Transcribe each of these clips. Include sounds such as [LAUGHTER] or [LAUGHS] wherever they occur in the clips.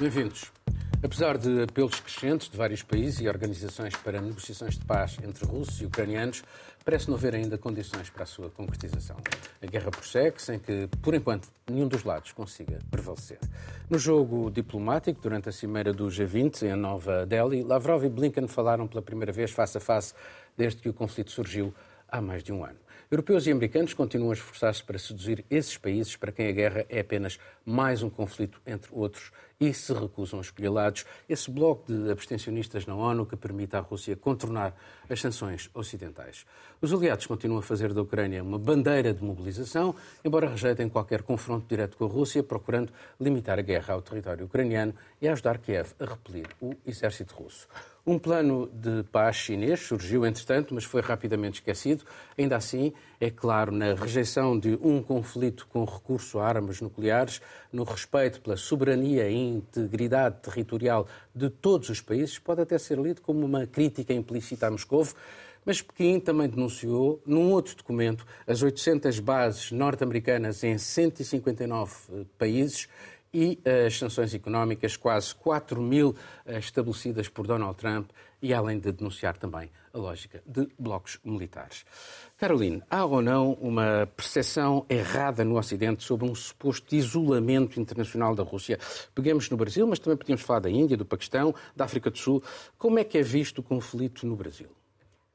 Bem-vindos. Apesar de apelos crescentes de vários países e organizações para negociações de paz entre russos e ucranianos, parece não haver ainda condições para a sua concretização. A guerra prossegue sem que, por enquanto, nenhum dos lados consiga prevalecer. No jogo diplomático, durante a cimeira do G20 em Nova Delhi, Lavrov e Blinken falaram pela primeira vez face a face desde que o conflito surgiu há mais de um ano. Europeus e americanos continuam a esforçar-se para seduzir esses países para quem a guerra é apenas mais um conflito entre outros e se recusam a escolher lados. Esse bloco de abstencionistas na ONU que permite à Rússia contornar as sanções ocidentais. Os aliados continuam a fazer da Ucrânia uma bandeira de mobilização, embora rejeitem qualquer confronto direto com a Rússia, procurando limitar a guerra ao território ucraniano e ajudar Kiev a repelir o exército russo. Um plano de paz chinês surgiu, entretanto, mas foi rapidamente esquecido. Ainda assim, é claro, na rejeição de um conflito com recurso a armas nucleares, no respeito pela soberania e integridade territorial de todos os países, pode até ser lido como uma crítica implícita a Moscou, mas Pequim também denunciou, num outro documento, as 800 bases norte-americanas em 159 eh, países e as sanções económicas, quase 4 mil eh, estabelecidas por Donald Trump, e além de denunciar também a lógica de blocos militares. Caroline, há ou não uma percepção errada no Ocidente sobre um suposto isolamento internacional da Rússia? Peguemos no Brasil, mas também podíamos falar da Índia, do Paquistão, da África do Sul. Como é que é visto o conflito no Brasil?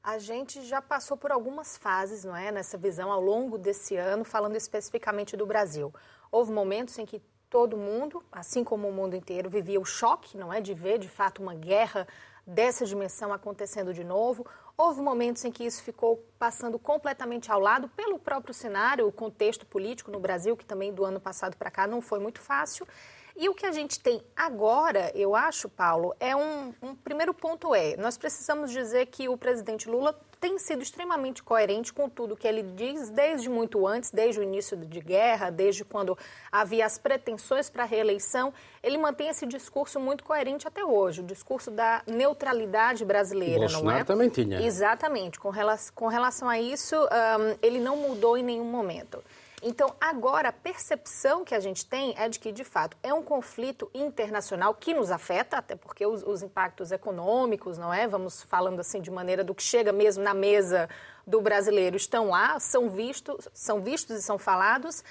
A gente já passou por algumas fases, não é, nessa visão ao longo desse ano, falando especificamente do Brasil. Houve momentos em que todo mundo, assim como o mundo inteiro, vivia o choque, não é, de ver de fato uma guerra dessa dimensão acontecendo de novo. Houve momentos em que isso ficou passando completamente ao lado pelo próprio cenário, o contexto político no Brasil, que também do ano passado para cá não foi muito fácil. E o que a gente tem agora, eu acho, Paulo, é um, um primeiro ponto é, nós precisamos dizer que o presidente Lula tem sido extremamente coerente com tudo que ele diz desde muito antes, desde o início de guerra, desde quando havia as pretensões para a reeleição. Ele mantém esse discurso muito coerente até hoje, o discurso da neutralidade brasileira, Bolsonaro não é? também tinha. Exatamente. Com relação, com relação a isso, um, ele não mudou em nenhum momento. Então, agora, a percepção que a gente tem é de que, de fato, é um conflito internacional que nos afeta, até porque os, os impactos econômicos, não é? Vamos falando assim de maneira do que chega mesmo na mesa do brasileiro, estão lá, são vistos, são vistos e são falados.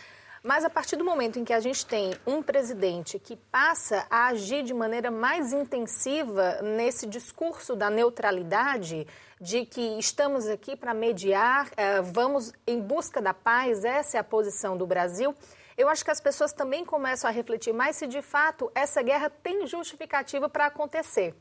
Mas a partir do momento em que a gente tem um presidente que passa a agir de maneira mais intensiva nesse discurso da neutralidade, de que estamos aqui para mediar, eh, vamos em busca da paz, essa é a posição do Brasil. Eu acho que as pessoas também começam a refletir mais se de fato essa guerra tem justificativa para acontecer.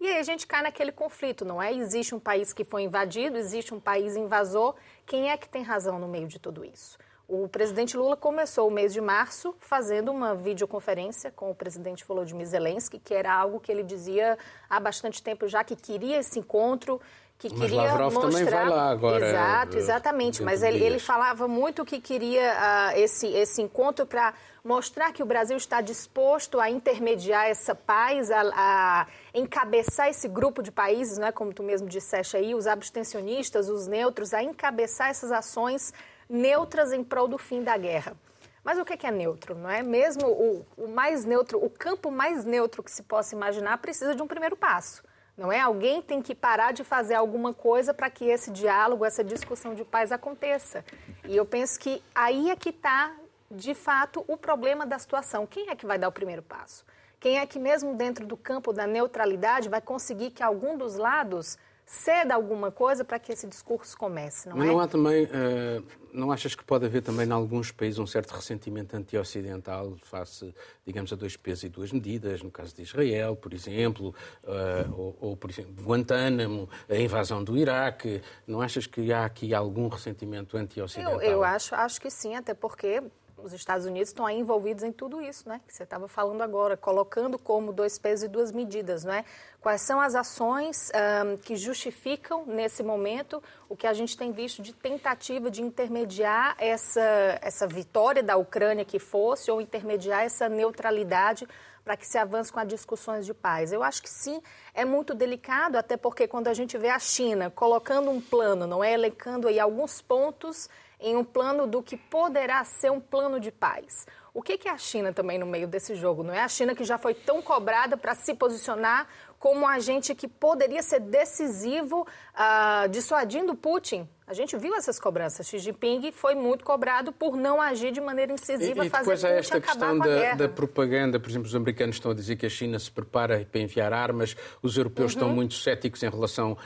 E aí a gente cai naquele conflito, não é? Existe um país que foi invadido, existe um país invasor. Quem é que tem razão no meio de tudo isso? O presidente Lula começou o mês de março fazendo uma videoconferência com o presidente Volodymyr Zelensky, que era algo que ele dizia há bastante tempo já que queria esse encontro, que Mas queria Lavrov mostrar... também vai lá agora. Exato, eh, exatamente. Mas ele, ele falava muito que queria ah, esse, esse encontro para mostrar que o Brasil está disposto a intermediar essa paz, a, a encabeçar esse grupo de países, não é como tu mesmo disseste aí, os abstencionistas, os neutros, a encabeçar essas ações neutras em prol do fim da guerra. Mas o que é neutro, não é? Mesmo o, o mais neutro, o campo mais neutro que se possa imaginar precisa de um primeiro passo. Não é? Alguém tem que parar de fazer alguma coisa para que esse diálogo, essa discussão de paz aconteça. E eu penso que aí é que está, de fato, o problema da situação. Quem é que vai dar o primeiro passo? Quem é que, mesmo dentro do campo da neutralidade, vai conseguir que algum dos lados ceda alguma coisa para que esse discurso comece, não Mas é? não há também, eh, não achas que pode haver também em alguns países um certo ressentimento anti-ocidental face, digamos, a dois pesos e duas medidas, no caso de Israel, por exemplo, eh, ou, ou, por exemplo, Guantánamo, a invasão do Iraque, não achas que há aqui algum ressentimento anti-ocidental? Eu, eu acho, acho que sim, até porque os Estados Unidos estão aí envolvidos em tudo isso, né? Que você estava falando agora, colocando como dois pesos e duas medidas, não é? Quais são as ações ahm, que justificam nesse momento o que a gente tem visto de tentativa de intermediar essa essa vitória da Ucrânia que fosse ou intermediar essa neutralidade para que se avance com as discussões de paz. Eu acho que sim, é muito delicado, até porque quando a gente vê a China colocando um plano, não é elencando aí alguns pontos em um plano do que poderá ser um plano de paz. O que, é a China também no meio desse jogo? Não é a China que já foi tão cobrada para se posicionar como um agente que poderia ser decisivo uh, dissuadindo Putin a gente viu essas cobranças. Xi Jinping foi muito cobrado por não agir de maneira incisiva, e, e fazer depois há esta questão da, da, propaganda. Por exemplo, os americanos estão a dizer que a China se prepara para enviar armas. Os europeus uhum. estão muito céticos em relação uh,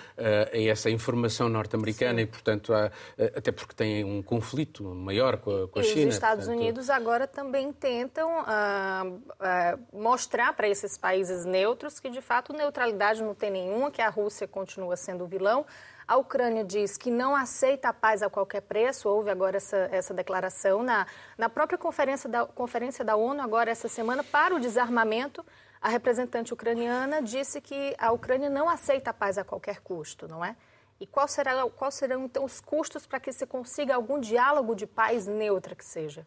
a essa informação norte-americana e, portanto, há, uh, até porque têm um conflito maior com a, com a e China. os Estados portanto... Unidos agora também tentam uh, mostrar para esses países neutros que, de fato, neutralidade não tem nenhuma, que a Rússia continua sendo o vilão. A Ucrânia diz que não aceita a paz a qualquer preço. Houve agora essa, essa declaração na, na própria conferência da, conferência da ONU, agora essa semana, para o desarmamento. A representante ucraniana disse que a Ucrânia não aceita a paz a qualquer custo, não é? E qual será, qual serão, então, os custos para que se consiga algum diálogo de paz neutra que seja?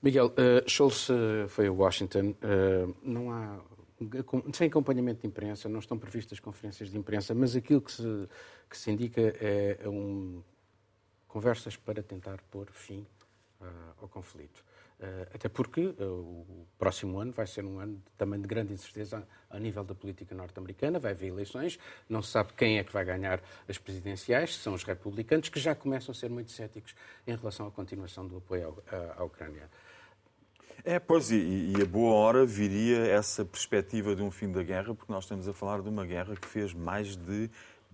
Miguel, uh, Scholz uh, foi a Washington. Uh, não há sem acompanhamento de imprensa, não estão previstas conferências de imprensa, mas aquilo que se, que se indica é, é um, conversas para tentar pôr fim uh, ao conflito. Uh, até porque uh, o próximo ano vai ser um ano também de grande incerteza a, a nível da política norte-americana, vai haver eleições, não se sabe quem é que vai ganhar as presidenciais, são os republicanos, que já começam a ser muito céticos em relação à continuação do apoio à, à Ucrânia. É, pois, e, e, a boa hora viria essa perspectiva de um fim da guerra, porque nós estamos a falar de uma guerra que fez mais de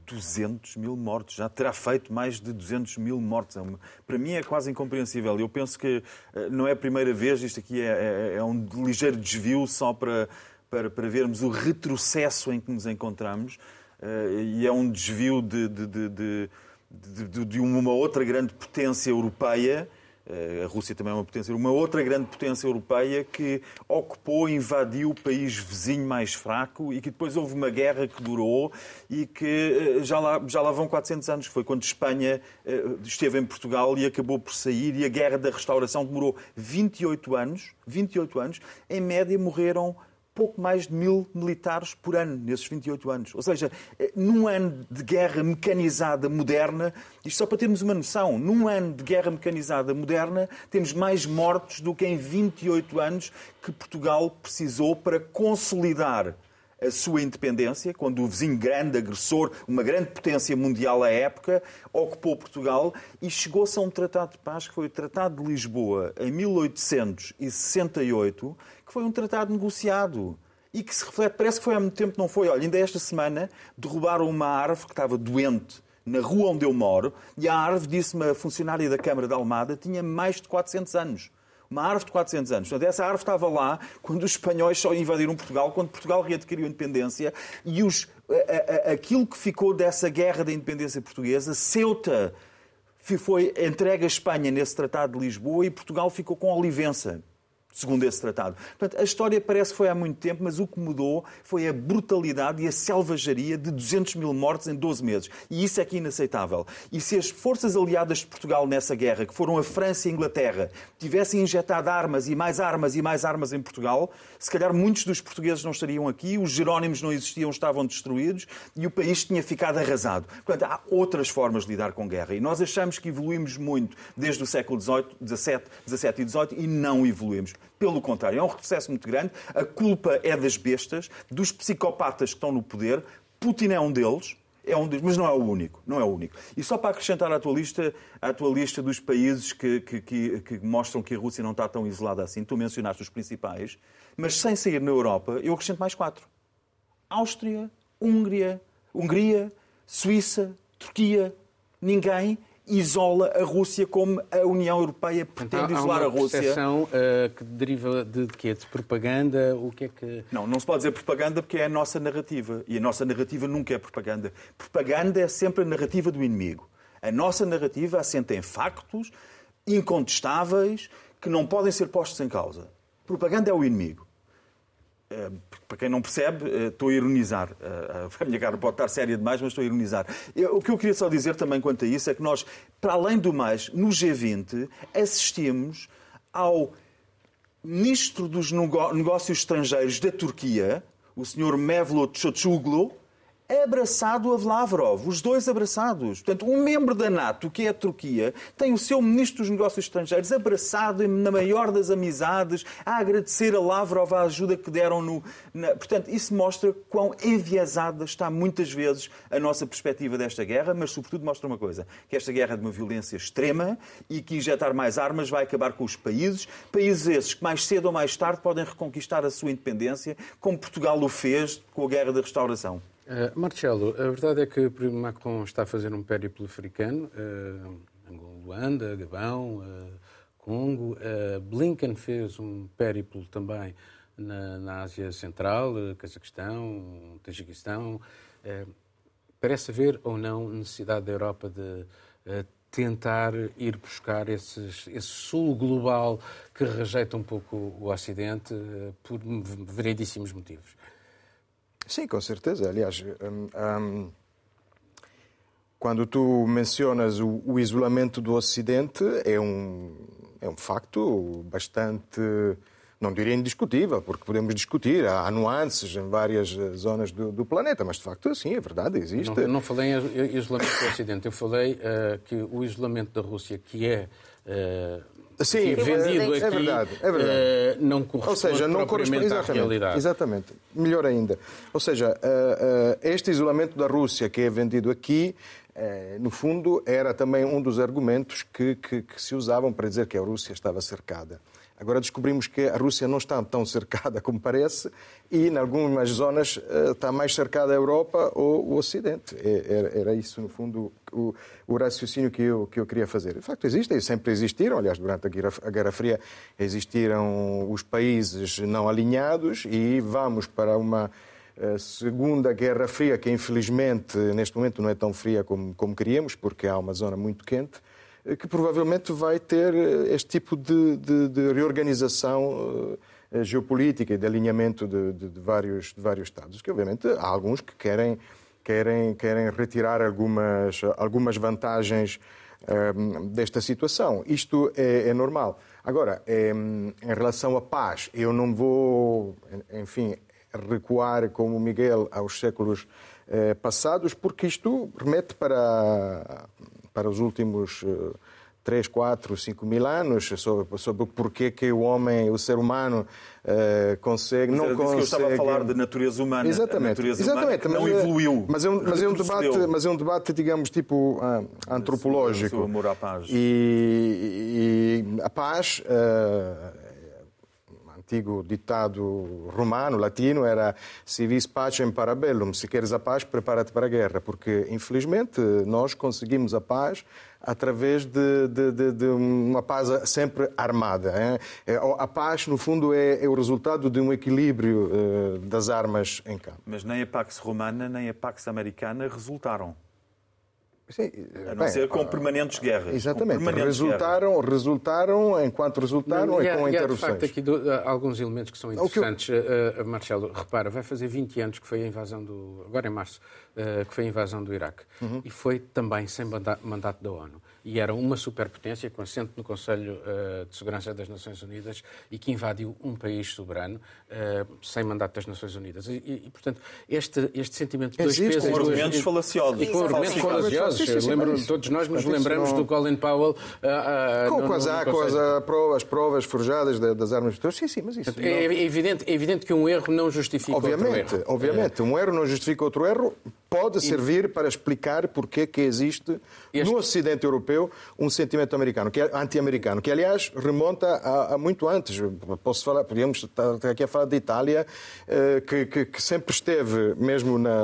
200 mil mortos, já terá feito mais de 200 mil mortos. É para mim é quase incompreensível. Eu penso que eh, não é a primeira vez, isto aqui é, é, é um ligeiro desvio só para, para, para, vermos o retrocesso em que nos encontramos, uh, e é um desvio de, de, de, de, de uma outra grande potência europeia eh, a Rússia também é uma potência, uma outra grande potência europeia que ocupou, invadiu o país vizinho mais fraco e que depois houve uma guerra que durou e que eh, já lá, já lá vão 400 anos, que foi quando Espanha eh, esteve em Portugal e acabou por sair e a guerra da restauração demorou 28 anos, 28 anos, em média morreram pouco mais de mil militares por ano, nesses 28 anos. Ou seja, eh, num ano de guerra mecanizada moderna, isto só para termos uma noção, num ano de guerra mecanizada moderna, temos mais mortos do que em 28 anos que Portugal precisou para consolidar a sua independência, quando o vizinho grande, agressor, uma grande potência mundial à época, ocupou Portugal e chegou-se a um tratado de paz, que foi o Tratado de Lisboa, em 1868, que foi um tratado negociado e que se reflete, parece que foi há muito tempo, não foi? Olha, ainda esta semana derrubaram uma árvore que estava doente na rua onde eu moro e a árvore, disse-me a funcionária da Câmara de Almada, tinha mais de 400 anos uma árvore de 400 anos. Portanto, essa árvore estava lá quando os espanhóis só invadiram Portugal, quando Portugal readquiriu a independência e os, a, a, aquilo que ficou dessa guerra da independência portuguesa, Ceuta foi entregue à Espanha nesse Tratado de Lisboa e Portugal ficou com Olivença segundo esse tratado. Portanto, a história parece que foi há muito tempo, mas o que mudou foi a brutalidade e a selvageria de 200 mil mortes em 12 meses. E isso é que é inaceitável. E se as forças aliadas de Portugal nessa guerra, que foram a França e a Inglaterra, tivessem injetado armas e mais armas e mais armas em Portugal, se calhar muitos dos portugueses não estariam aqui, os Jerónimos não existiam, estavam destruídos e o país tinha ficado arrasado. Portanto, há outras formas de lidar com guerra. E nós achamos que evoluímos muito desde o século XVIII, XVII, XVII e XVIII e não evoluímos. Pelo contrário, é um retrocesso muito grande. A culpa é das bestas, dos psicopatas que estão no poder. Putin é um deles. É um mas não é o único, não é o único. E só para acrescentar à tua lista, à tua lista dos países que, que, que, que mostram que a Rússia não está tão isolada assim, tu mencionaste os principais, mas sem sair na Europa, eu acrescento mais quatro. Áustria, Hungria, Hungria, Suíça, Turquia, ninguém isola a Rússia como a União Europeia pretende então, isolar a Rússia. Há uh, que deriva de, de quê? De propaganda? O que é que... Não, não se pode dizer propaganda porque é a nossa narrativa. E a nossa narrativa nunca é propaganda. Propaganda é sempre a narrativa do inimigo. A nossa narrativa assenta em factos incontestáveis que não podem ser postos em causa. Propaganda é o inimigo. Eh, para quem não percebe, eh, estou a ironizar. Eh, [LAUGHS] a minha cara pode estar séria demais, mas estou a ironizar. O que eu queria só dizer também quanto a isso é que nós, para além do mais, no G20, assistimos ao ministro dos negócios estrangeiros da Turquia, o senhor Mevlut Çavuşoğlu, abraçado a Lavrov, os dois abraçados. Portanto, um membro da NATO, que é a Turquia, tem o seu ministro dos Negócios Estrangeiros abraçado na maior das amizades, a agradecer a Lavrov a ajuda que deram no. Na... Portanto, isso mostra quão enviesada está muitas vezes a nossa perspectiva desta guerra, mas, sobretudo, mostra uma coisa: que esta guerra é de uma violência extrema e que injetar mais armas vai acabar com os países, países esses que mais cedo ou mais tarde podem reconquistar a sua independência, como Portugal o fez com a Guerra da Restauração. Uh, Marcelo, a verdade é que Macron está a fazer um périplo africano, uh, Luanda, Gabão, uh, Congo. Blinken fez um périplo também na, na Ásia Central, Cazaquistão, Tajiquistão. parece haver ou não necessidade da Europa de tentar ir buscar esses, esse sul global que rejeita um pouco o Ocidente por variedíssimos motivos. Sim, com certeza. Aliás, um, um, quando tu mencionas o, o, isolamento do Ocidente, é um, é um facto bastante, não diria indiscutível, porque podemos discutir, há nuances em várias zonas do, do planeta, mas de facto, sim, é verdade, existe. Não, não falei em isolamento do Ocidente, eu falei uh, que o isolamento da Rússia, que é. Uh, Sim, vendido é, aqui, é verdade, é verdade. Uh, não corresponde Ou seja, não corresponde exatamente, à realidade. Exatamente. Melhor ainda. Ou seja, uh, uh, este isolamento da Rússia que é vendido aqui, no fundo, era também um dos argumentos que, que, que se usavam para dizer que a Rússia estava cercada. Agora descobrimos que a Rússia não está tão cercada como parece e, em algumas zonas, eh, está mais cercada a Europa ou o Ocidente. É, era isso, no fundo, o, raciocínio que eu, que eu queria fazer. De facto, existem, sempre existiram. Aliás, durante a Guerra, a Guerra Fria existiram os países não alinhados e vamos para uma eh, Segunda Guerra Fria, que infelizmente neste momento não é tão fria como, como queríamos, porque há uma zona muito quente que provavelmente vai ter eh, este tipo de, de, de reorganização eh, geopolítica e de alinhamento de, de, vários, de vários Estados, que obviamente há alguns que querem, querem, querem retirar algumas, algumas vantagens um, ehm, desta situação. Isto é, é normal. Agora, em, em relação à paz, eu não vou, enfim, recuar como Miguel aos séculos eh, passados, porque isto remete para para os últimos 3, 4, 5 mil anos sobre, sobre o porquê que o homem, o ser humano, uh, consegue. Mas não consegue. que eu estava a falar de natureza humana. Exatamente. natureza Exatamente. Humana não mas, é- evoluiu. Mas é, um, mas, é um debate, mas é um debate, digamos, tipo uh, antropológico. O amor à paz. E, e a paz. Uh, antigo ditado romano, latino, era se vis pacem para bellum, se queres a paz, prepara-te para a guerra, porque infelizmente nós conseguimos a paz através de, de, de, de uma paz sempre armada. Hein? A paz, no fundo, é, é, o resultado de um equilíbrio uh, das armas em campo. Mas nem a Pax Romana nem a Pax Americana resultaram. Sim, a não bem, ser com ah, permanentes guerras. Exatamente. Permanentes resultaram, guerras. resultaram, enquanto resultaram, não, e, e com há, interrupções. Há, de facto, aqui do, alguns elementos que são interessantes. Eu... Uh, uh, Marcelo, repara, vai fazer 20 anos que foi a invasão do... Agora em março, uh, que foi a invasão do Iraque. Uhum. E foi também sem mandato da ONU e era uma superpotência com assento no Conselho uh, de Segurança das Nações Unidas e que invadiu um país soberano uh, sem mandato das Nações Unidas. E, e, portanto, este, este sentimento de dois pesos... Com argumentos falaciosos. E com argumentos falaciosos. Lembro, todos nós nos lembramos não... do Colin Powell... Com, no, as, no, com as, provas, as provas forjadas das armas... Sim, sim, mas isso... É, é, evidente, é evidente que um erro não justifica obviamente, outro erro. Obviamente, um erro não justifica outro erro, pode servir para explicar porque que existe este... no Ocidente Europeu um sentimento americano, que é anti-americano, que aliás remonta a, a, muito antes. Posso falar, podíamos estar aqui a falar de Itália, eh, que, que, que, sempre esteve mesmo na,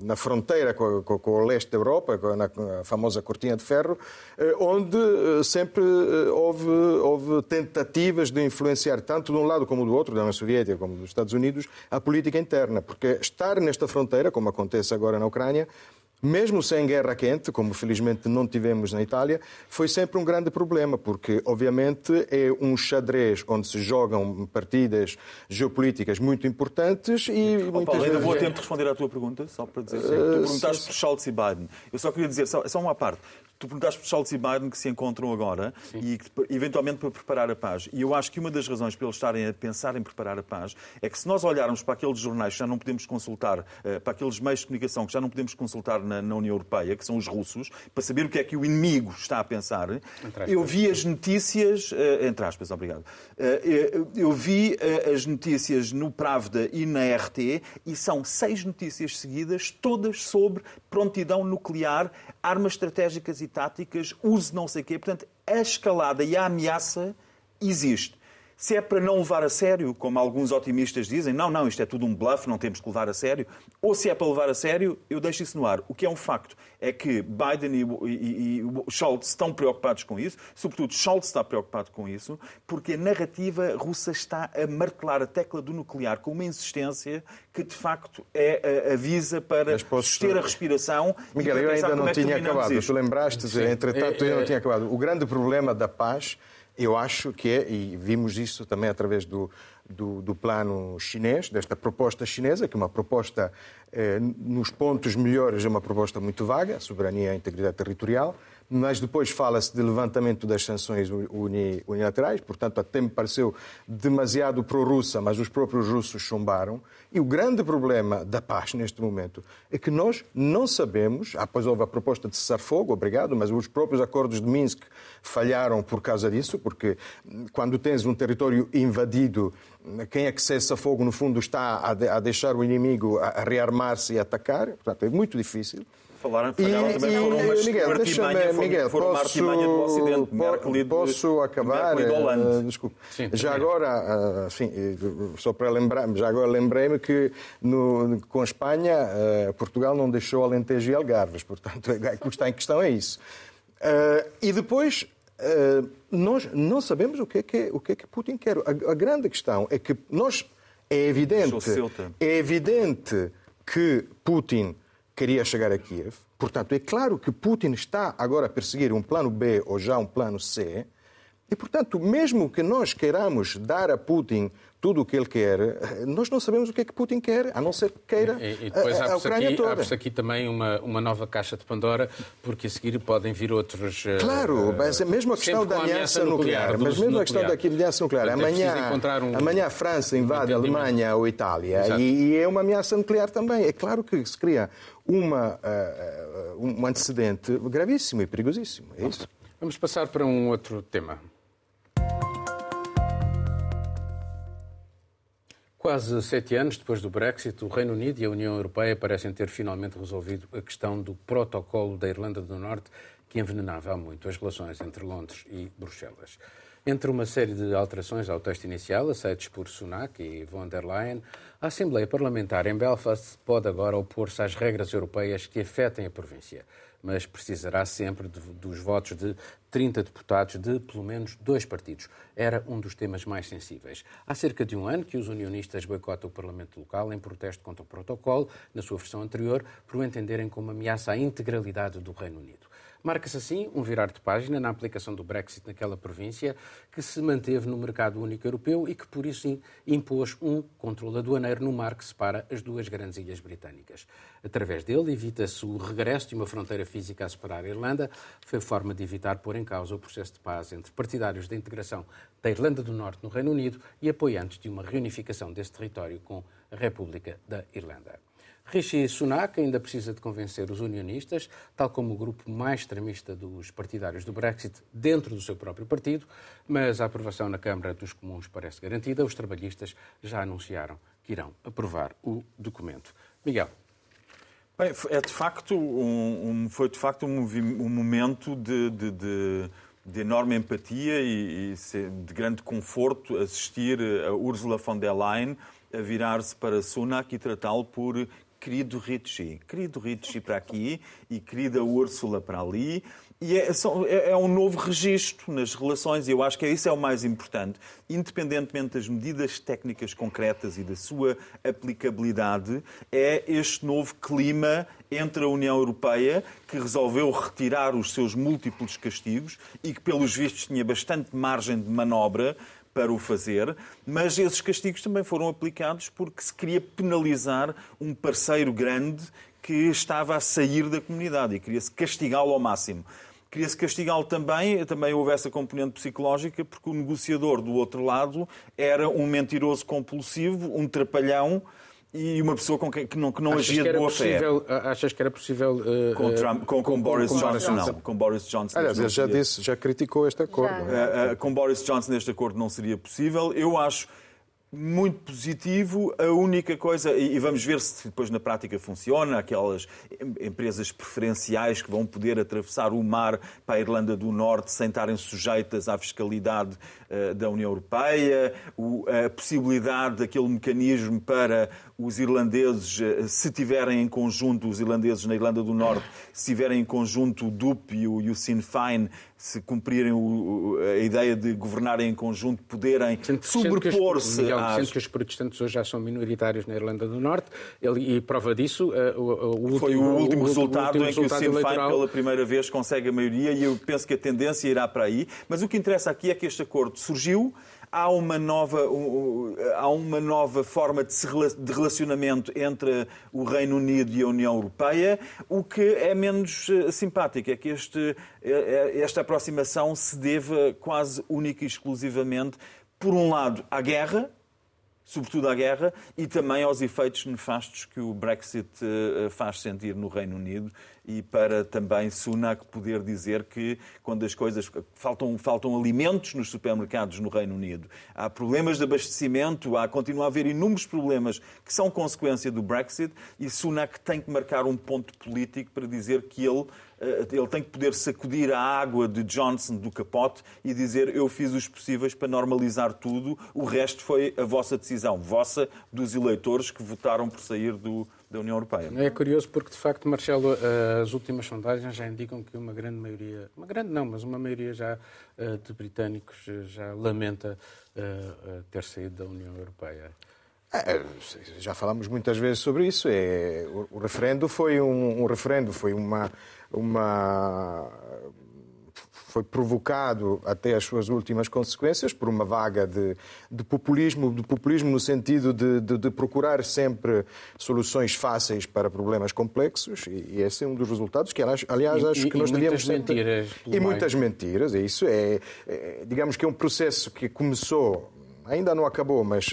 na fronteira com, com, o leste da Europa, na, na famosa cortina de ferro, eh, onde eh, sempre houve, houve tentativas de influenciar tanto de um lado como do outro, da União Soviética como dos Estados Unidos, a política interna, porque estar nesta fronteira, como acontece agora na Ucrânia, mesmo sem guerra quente, como felizmente não tivemos na Itália, foi sempre um grande problema, porque obviamente é um xadrez onde se jogam partidas geopolíticas muito importantes e oh, muitas Paulo, vezes... ainda vou a tempo de responder à tua pergunta, só para dizer. Uh, tu perguntaste por Scholz e Biden. Eu só queria dizer, só, só uma parte. Tu perguntaste por Scholz e Biden que se encontram agora Sim. e eventualmente para preparar a paz. E eu acho que uma das razões para eles estarem a pensar em preparar a paz é que se nós olharmos para aqueles jornais que já não podemos consultar, eh, para aqueles meios de comunicação que já não podemos consultar na, na União Europeia, que são os russos, para saber o que é que o inimigo está a pensar, eu vi as notícias, eh, entre aspas, obrigado, eh, eu vi as notícias no Pravda e na RT e são seis notícias seguidas, todas sobre prontidão nuclear, armas estratégicas e táticas, use não sei o quê. Portanto, a escalada e a ameaça existe. Se é para não levar a sério, como alguns otimistas dizem, não, não, isto é tudo um bluff, não temos que levar a sério, ou se é para levar a sério, eu deixo isso no ar. O que é um facto é que Biden e, e, e Scholz estão preocupados com isso, sobretudo Scholz está preocupado com isso, porque a narrativa russa está a martelar a tecla do nuclear com uma insistência que de facto é, avisa para posso... ter a respiração. Miguel, eu ainda não é tinha acabado. Isto. Tu lembraste, entretanto, é, é... eu não tinha acabado. O grande problema da paz eu acho que é, e vimos isso também através do, do, do plano chinês, desta proposta chinesa, que é uma proposta, eh, nos pontos melhores, é uma proposta muito vaga, soberania e integridade territorial, mas depois fala-se de levantamento das sanções unilaterais, portanto, até me pareceu demasiado pró-russa, mas os próprios russos chumbaram. E o grande problema da paz neste momento é que nós não sabemos, após houve a proposta de cessar fogo, obrigado, mas os próprios acordos de Minsk falharam por causa disso, porque quando tens um território invadido, quem é que cessa fogo, no fundo, está a deixar o inimigo a rearmar-se e atacar, portanto, é muito difícil. Falaram, falaram e, também e, foram umas Miguel, deixa-me, Miguel, foram posso, do Ocidente, Merkel posso acabar? Uh, desculpe. Sim, já agora, uh, enfim, só para lembrar, já agora lembrei-me que no, com Espanha, uh, Portugal não deixou Alentejo e Algarves, portanto, [LAUGHS] o que está em questão é isso. Uh, e depois, uh, nós não sabemos o que é que, o que, é que Putin quer. A, a grande questão é que nós, é evidente, é evidente que Putin queria chegar a Kiev. Portanto, é claro que Putin está agora a perseguir um plano B ou já um plano C. E, portanto, mesmo que nós queiramos dar a Putin tudo o que ele quer, nós não sabemos o que é que Putin quer, a não ser que queira e, e depois a, a Ucrânia aqui, toda. Abre-se aqui também uma, uma nova caixa de Pandora, porque a seguir podem vir outros... Eh, claro, uh, mas mesmo a questão da aliança nuclear, nuclear mas mesmo a questão da aliança nuclear, é amanhã, um, amanhã a França invade um a Alemanha ou a Itália e, e, é uma ameaça nuclear também. É claro que se cria uma, uh, um antecedente gravíssimo e perigosíssimo. É isso. Vamos passar para um outro tema. Quase sete anos depois do Brexit, o Reino Unido e a União Europeia parecem ter finalmente resolvido a questão do protocolo da Irlanda do Norte que envenenava há muito as relações entre Londres e Bruxelas. Entre uma série de alterações ao texto inicial, aceitos por Sunak e von der Leyen, a Assembleia Parlamentar em Belfast pode agora opor-se às regras europeias que afetem a província mas precisará sempre de, dos votos de 30 deputados de pelo menos dois partidos. Era um dos temas mais sensíveis. Há cerca de um ano que os unionistas boicotam o Parlamento local em protesto contra o protocolo, na sua versão anterior, por o entenderem como ameaça à integralidade do Reino Unido. Marca-se assim um virar de página na aplicação do Brexit naquela província, que se manteve no mercado único europeu e que, por isso, impôs um controle aduaneiro no mar que separa as duas grandes ilhas britânicas. Através dele, evita-se o regresso de uma fronteira física a separar a Irlanda. Foi forma de evitar pôr em causa o processo de paz entre partidários da integração da Irlanda do Norte no Reino Unido e apoiantes de uma reunificação desse território com a República da Irlanda. Rishi Sunak ainda precisa de convencer os unionistas, tal como o grupo mais extremista dos partidários do Brexit, dentro do seu próprio partido, mas a aprovação na Câmara dos Comuns parece garantida. Os trabalhistas já anunciaram que irão aprovar o documento. Miguel. Bem, é de facto um, um foi de facto um, um momento de, de, de, de, enorme empatia e, de grande conforto assistir a Ursula von der Leyen a virar-se para Sunak e tratá-lo por querido Richie, querido Richie para aqui e querida Úrsula para ali. E é, é, é, um novo registro nas relações, e eu acho que isso é o mais importante. Independentemente das medidas técnicas concretas e da sua aplicabilidade, é este novo clima entre a União Europeia, que resolveu retirar os seus múltiplos castigos e que, pelos vistos, tinha bastante margem de manobra para o fazer, mas esses castigos também foram aplicados porque se queria penalizar um parceiro grande que estava a sair da comunidade e queria-se castigá-lo ao máximo. Queria-se castigá-lo também, também houve essa componente psicológica, porque o negociador do outro lado era um mentiroso compulsivo, um trapalhão, e uma pessoa com que, que não, que não agia de boa possível, fé. Achas que era possível. Uh, com, Trump, com, com, com, Boris com Johnson, Johnson, não. Com Boris Johnson. Aliás, ele já disse, já criticou este acordo. Uh, uh, com Boris Johnson este acordo não seria possível. Eu acho muito positivo. A única coisa, e vamos ver se depois na prática funciona, aquelas empresas preferenciais que vão poder atravessar o mar para a Irlanda do Norte sem estarem sujeitas à fiscalidade uh, da União Europeia, o, a possibilidade daquele mecanismo para os irlandeses, uh, se tiverem em conjunto, os irlandeses na Irlanda do Norte, se tiverem em conjunto o DUP e o, e o Sinn Féin, se cumprirem o, a ideia de governarem em conjunto, poderem sobrepor-se às... Sendo que os protestantes hoje já são minoritários na Irlanda do Norte, ele, e prova disso... Uh, o, o Foi o último o, resultado último em que o Sinn Féin, pela primeira vez, consegue a maioria, e eu penso que a tendência irá para aí. Mas o que interessa aqui é que este acordo surgiu, há uma nova, há uma nova forma de, relacionamento entre o Reino Unido e a União Europeia. O que é menos eh, simpático é que este, eh, eh, esta aproximação se deva quase única e exclusivamente, por um lado, à guerra, sobretudo à guerra e também aos efeitos nefastos que o Brexit faz sentir no Reino Unido e para também Sunak poder dizer que quando as coisas faltam, faltam alimentos nos supermercados no Reino Unido, há problemas de abastecimento, há continua a haver inúmeros problemas que são consequência do Brexit e Sunak tem que marcar um ponto político para dizer que ele ele tem que poder sacudir a água de Johnson do capote e dizer eu fiz os possíveis para normalizar tudo, o resto foi a vossa decisão, vossa, dos eleitores que votaram por sair do, da União Europeia. É curioso porque, de facto, Marcelo, eh, as últimas sondagens já indicam que uma grande maioria, uma grande não, mas uma maioria já eh, de britânicos eh, já lamenta ter saído da União Europeia. É, já falamos muitas vezes sobre isso. É, o, referendo foi um, um referendo, foi uma, uma foi provocado até as suas últimas consequências por uma vaga de, de populismo, de populismo no sentido de, de, de, procurar sempre soluções fáceis para problemas complexos e, e esse é um dos resultados que, aliás, acho que e, nós e devíamos sempre... Mentiras, e muitas mentiras, e isso é, é, digamos que é um processo que começou ainda não acabou, mas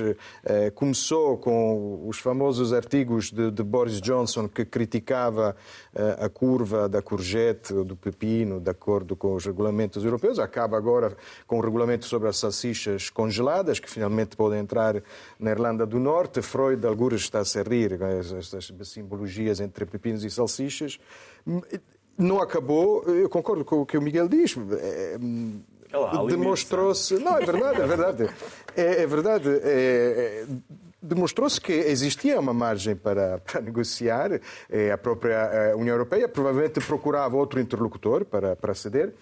eh, começou com os famosos artigos de, de Boris Johnson que criticava eh, a curva da courgette, do pepino, de acordo com os regulamentos europeus. Acaba agora com o regulamento sobre as salsichas congeladas, que finalmente podem entrar na Irlanda do Norte. Freud, algures, está a se rir, estas simbologias entre pepinos e salsichas. Não acabou, eu concordo com o que o Miguel diz. Demonstrou-se. Não, é verdade, é verdade. É, é verdade. É, é, demonstrou-se que existia uma margem para, para negociar. É, a própria União Europeia provavelmente procurava outro interlocutor para, para ceder.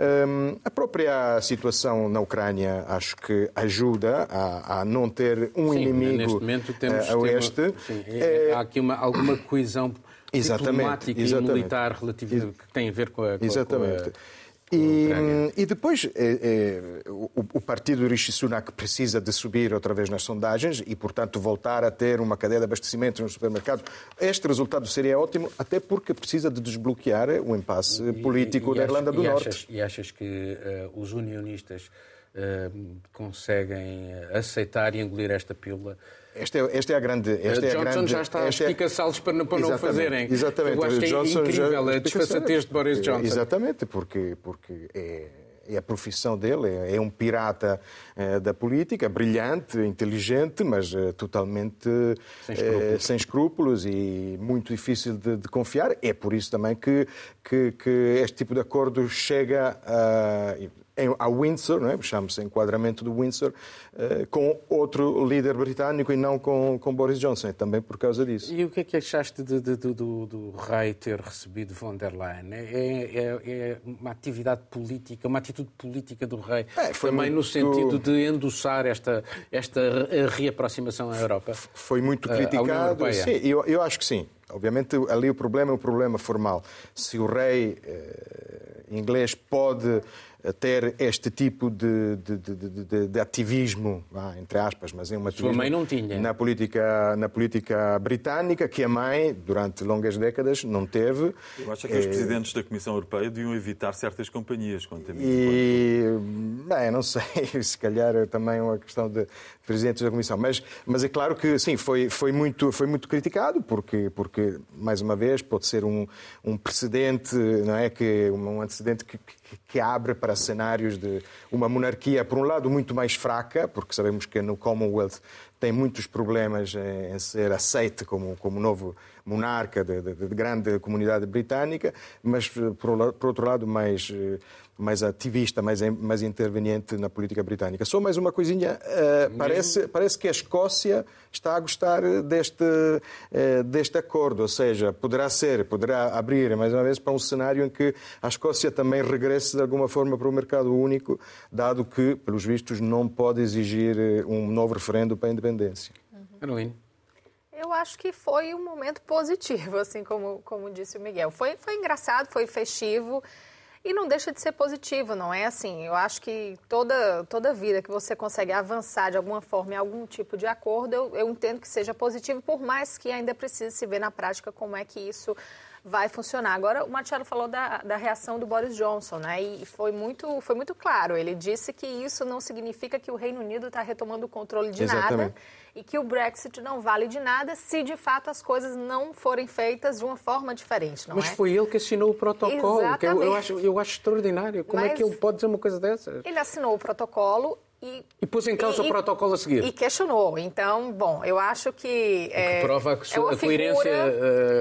Um, a própria situação na Ucrânia acho que ajuda a, a não ter um sim, inimigo neste momento temos, a oeste. sim, é, há aqui uma, alguma coesão exatamente, diplomática exatamente. e militar relativa que tem a ver com a, com exatamente. Com a e, e, depois é, é, o, o, partido Rishi Sunak precisa de subir outra vez nas sondagens e, portanto, voltar a ter uma cadeia de abastecimento nos supermercados. Este resultado seria ótimo, até porque precisa de desbloquear o impasse e, político e, da Irlanda do Norte. Achas, e achas que uh, os unionistas uh, conseguem aceitar e engolir esta pílula? Esta é, esta é a grande. Esta é a Johnson grande, já está a estica-salos é... para, para não fazerem. Exatamente. Eu acho que é Johnson incrível já... a desfaçatez de Boris Johnson. Exatamente, porque, porque é, é a profissão dele, é, é um pirata é, da política, brilhante, inteligente, mas é, totalmente sem escrúpulos. sem escrúpulos. e muito difícil de, de, confiar. É por isso também que, que, que este tipo de acordo chega a em, a Windsor, não é? chama-se enquadramento do Windsor, uh, com outro líder britânico e não com, com Boris Johnson, é também por causa disso. E o que é que achaste de, de, de, do, do rei ter recebido von der Leyen? É, é, é, uma atividade política, uma atitude política do rei, é, também muito... no sentido de endossar esta, esta reaproximação à Europa? Foi muito criticado. Sim, eu, eu acho que sim. Obviamente, ali o problema é um problema formal. Se o rei eh, inglês pode ter este tipo de, de, de, de ativismo, entre aspas, mas é uma Sua mãe não tinha. Na política, na política britânica, que a mãe, durante longas décadas, não teve. Eu acho que os é... presidentes da Comissão Europeia deviam evitar certas companhias. Quanto a mim, e, bem, não sei, [LAUGHS] se calhar é também uma questão de presidentes da Comissão, mas, mas é claro que, sim, foi, foi, muito, foi muito criticado, porque, porque, mais uma vez, pode ser um, um precedente, não é, que, um antecedente que, que que abre para cenários de uma monarquia, por um lado, muito mais fraca, porque sabemos que no Commonwealth tem muitos problemas em ser aceite como, como novo monarca de, de, de grande comunidade britânica, mas, por, por outro lado, mais mais ativista, mais, mais interveniente na política britânica. Só mais uma coisinha, uh, parece, parece que a Escócia está a gostar deste, uh, deste acordo, ou seja, poderá ser, poderá abrir, mais uma vez, para um cenário em que a Escócia também regresse de alguma forma para o mercado único, dado que, pelos vistos, não pode exigir eh, um novo referendo para a independência. Uhum. Eu acho que foi um momento positivo, assim como, como disse o Miguel. Foi, foi engraçado, foi festivo. E não deixa de ser positivo, não é assim? Eu acho que toda, toda vida que você consegue avançar de alguma forma em algum tipo de acordo, eu, eu entendo que seja positivo, por mais que ainda precise se ver na prática como é que isso vai funcionar. Agora, o Marcelo falou da, da reação do Boris Johnson, né? E foi muito, foi muito claro. Ele disse que isso não significa que o Reino Unido está retomando o controle de Exatamente. nada e que o Brexit não vale de nada se de fato as coisas não forem feitas de uma forma diferente, não Mas é? foi ele que assinou o protocolo, que eu, eu, acho, eu acho extraordinário. Como Mas é que ele pode dizer uma coisa dessas? Ele assinou o protocolo e, e pôs em causa e, o protocolo a seguir. E questionou. Então, bom, eu acho que. É, que prova a, é a coerência,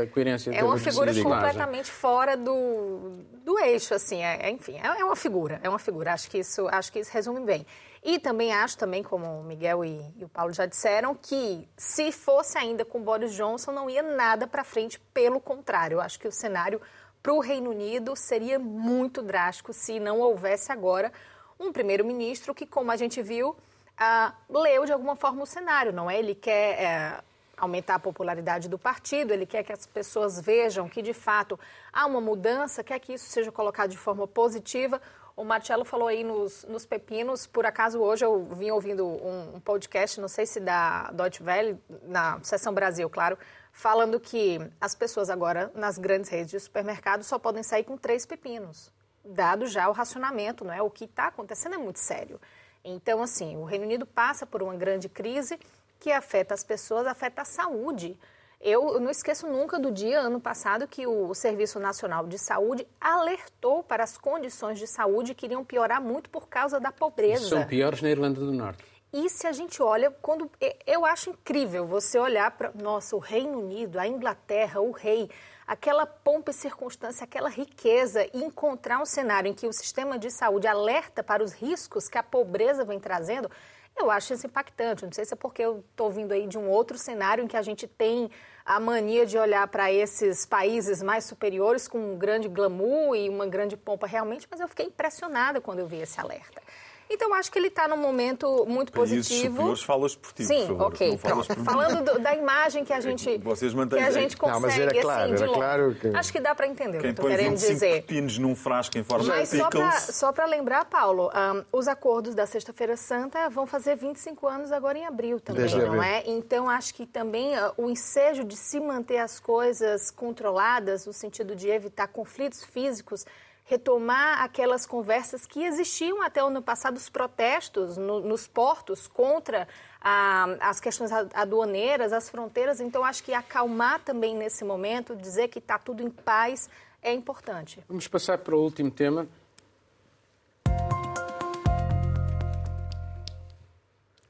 a coerência É uma figura completamente fora do, do eixo, assim. É, enfim, é, é, uma figura. É uma figura. Acho que isso, acho que isso resume bem. E também acho, também, como o Miguel e, e o Paulo já disseram, que se fosse ainda com Boris Johnson, não ia nada para frente. Pelo contrário, eu acho que o cenário para o Reino Unido seria muito drástico se não houvesse agora um primeiro-ministro que, como a gente viu, uh, leu de alguma forma o cenário, não é? Ele quer uh, aumentar a popularidade do partido, ele quer que as pessoas vejam que, de fato, há uma mudança, quer que isso seja colocado de forma positiva. O Marcelo falou aí nos, nos pepinos, por acaso hoje eu vim ouvindo um, um podcast, não sei se da Deutsche Welle, na Seção Brasil, claro, falando que as pessoas agora, nas grandes redes de supermercado, só podem sair com três pepinos dado já o racionamento, não é? O que está acontecendo é muito sério. Então, assim, o Reino Unido passa por uma grande crise que afeta as pessoas, afeta a saúde. Eu não esqueço nunca do dia, ano passado, que o Serviço Nacional de Saúde alertou para as condições de saúde que iriam piorar muito por causa da pobreza. São piores na Irlanda do Norte. E se a gente olha, quando eu acho incrível você olhar para, nossa, o Reino Unido, a Inglaterra, o rei, aquela pompa e circunstância, aquela riqueza e encontrar um cenário em que o sistema de saúde alerta para os riscos que a pobreza vem trazendo, eu acho isso impactante. Não sei se é porque eu estou vindo aí de um outro cenário em que a gente tem a mania de olhar para esses países mais superiores com um grande glamour e uma grande pompa realmente, mas eu fiquei impressionada quando eu vi esse alerta. Então, acho que ele está num momento muito Países positivo. superiores falas por ti, Sim, por favor. ok. Então, falando do, da imagem que a gente, Vocês mantêm que a gente consegue, não, mas era claro, assim, era claro que... Acho que dá para entender Quem o que estou querendo dizer. pepinos num frasco em forma mas de pickles... só para lembrar, Paulo, um, os acordos da Sexta-feira Santa vão fazer 25 anos agora em abril também, Desde não abril. é? Então, acho que também uh, o ensejo de se manter as coisas controladas, no sentido de evitar conflitos físicos, retomar aquelas conversas que existiam até o ano passado, os protestos no, nos portos contra a, as questões aduaneiras, as fronteiras. Então, acho que acalmar também nesse momento, dizer que está tudo em paz, é importante. Vamos passar para o último tema.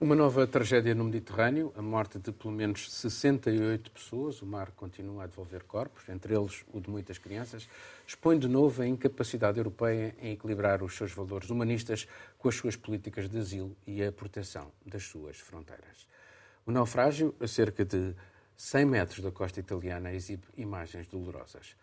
Uma nova tragédia no Mediterrâneo, a morte de pelo menos 68 pessoas. O mar continua a devolver corpos, entre eles o de muitas crianças. Expõe de novo a incapacidade europeia em equilibrar os seus valores humanistas com as suas políticas de asilo e a proteção das suas fronteiras. O naufrágio, a cerca de 100 metros da costa italiana, exibe imagens dolorosas.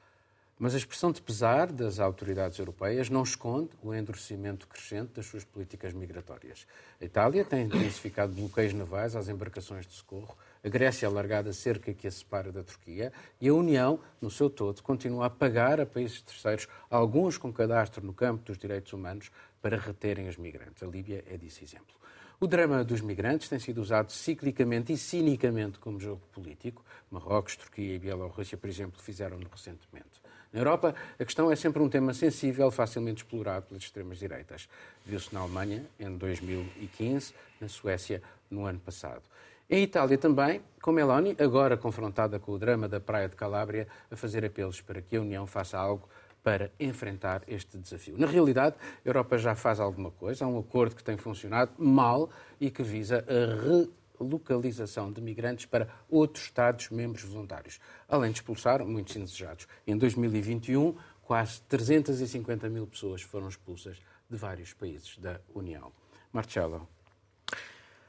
Mas a expressão de pesar das autoridades europeias não esconde o endurecimento crescente das suas políticas migratórias. A Itália tem intensificado bloqueios navais às embarcações de socorro, a Grécia alargada a cerca que a separa da Turquia e a União, no seu todo, continua a pagar a países terceiros, alguns com cadastro no campo dos direitos humanos, para reterem os migrantes. A Líbia é disso exemplo. O drama dos migrantes tem sido usado ciclicamente e cinicamente como jogo político. Marrocos, Turquia e Bielorrússia, por exemplo, fizeram-no recentemente. Na Europa, a questão é sempre um tema sensível, facilmente explorado pelas extremas-direitas. Viu-se na Alemanha, em 2015, na Suécia, no ano passado. Em Itália também, com Meloni, agora confrontada com o drama da Praia de Calábria, a fazer apelos para que a União faça algo para enfrentar este desafio. Na realidade, a Europa já faz alguma coisa, há um acordo que tem funcionado mal e que visa a localização de migrantes para outros Estados-membros voluntários, além de expulsar muitos indesejados. Em 2021, quase 350 mil pessoas foram expulsas de vários países da União. Marcelo.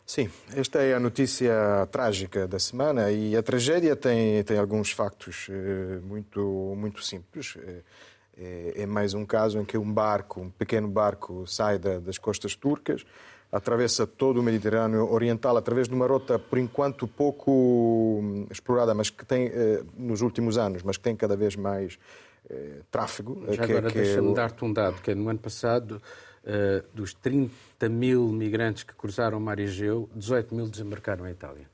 Sim, esta é a notícia trágica da semana e a tragédia tem, tem alguns factos eh, muito, muito simples. Eh, é, é, mais um caso em que um barco, um pequeno barco, sai da, das costas turcas, atravessa todo o Mediterrâneo Oriental através de uma rota, por enquanto, pouco hum, explorada, mas que tem, eh, nos últimos anos, mas que tem cada vez mais eh, tráfego. Já que, agora deixa-me é... dar-te um dado, que é no ano passado, eh, dos 30 mil migrantes que cruzaram o mar Egeu, 18 mil desembarcaram em Itália.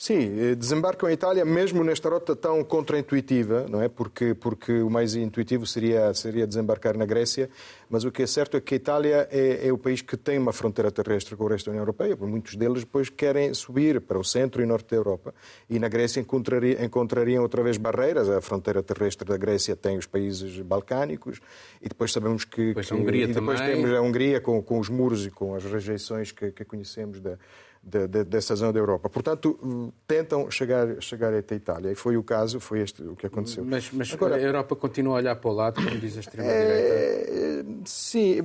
Sim, eh, desembarcam em Itália mesmo nesta rota tão contraintuitiva, não é? Porque, porque o mais intuitivo seria, seria desembarcar na Grécia, mas o que é certo é que a Itália é, é, o país que tem uma fronteira terrestre com o resto da União Europeia, porque muitos deles depois querem subir para o centro e norte da Europa. E na Grécia encontraria, encontrariam outra vez barreiras. A fronteira terrestre da Grécia tem os países balcânicos e depois sabemos que. Depois que, a Hungria e depois também. temos a Hungria com, com os muros e com as rejeições que, que conhecemos da de, de, dessa zona da Europa. Portanto, tentam chegar, chegar até a Itália. E foi o caso, foi este o que aconteceu. Mas, mas Agora, a Europa continua a olhar para o lado, como diz a extrema-direita? É, sim,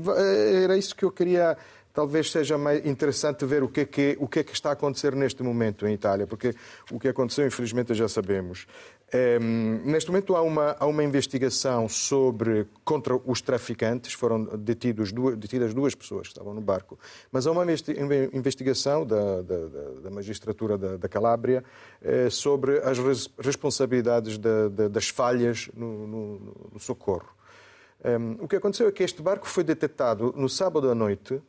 era isso que eu queria talvez seja mais interessante ver o que, é que, o que é que está a acontecer neste momento em Itália, porque o que aconteceu, infelizmente, já sabemos. Um, neste momento há uma, há uma investigação sobre contra os traficantes, foram detidos duas, detidas duas pessoas que estavam no barco, mas há uma investigação da, da, da magistratura da, da Calábria eh, sobre as res, responsabilidades da, das falhas no, no, no socorro. Um, o que aconteceu é que este barco foi detectado no sábado à noite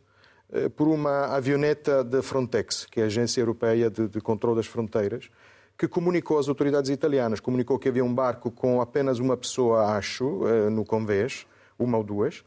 eh, por uma avioneta da Frontex, que é a Agência Europeia de, de Controlo das Fronteiras, que comunicou às autoridades italianas, comunicou que havia um barco com apenas uma pessoa, acho, eh, no convés, uma ou duas,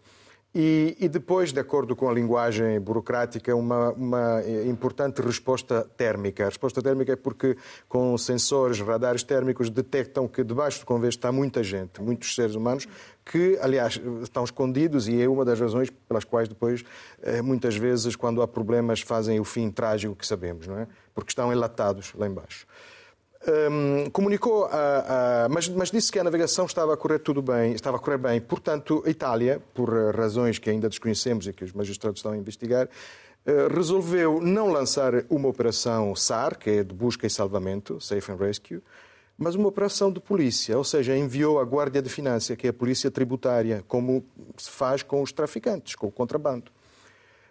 e, e, depois, de acordo com a linguagem burocrática, uma, uma, importante resposta térmica. A resposta térmica é porque, com sensores, radares térmicos, detectam que debaixo do convés está muita gente, muitos seres humanos, que, aliás, estão escondidos e é uma das razões pelas quais depois, eh, muitas vezes, quando há problemas, fazem o fim trágico que sabemos, não é? Porque estão enlatados lá embaixo um, comunicou, a, a, mas, mas, disse que a navegação estava a correr tudo bem, estava a correr bem. Portanto, a Itália, por razões que ainda desconhecemos e que os magistrados estão a investigar, uh, resolveu não lançar uma operação SAR, que é de busca e salvamento, Safe and Rescue, mas uma operação de polícia, ou seja, enviou a Guardia de Finança, que é a polícia tributária, como se faz com os traficantes, com o contrabando.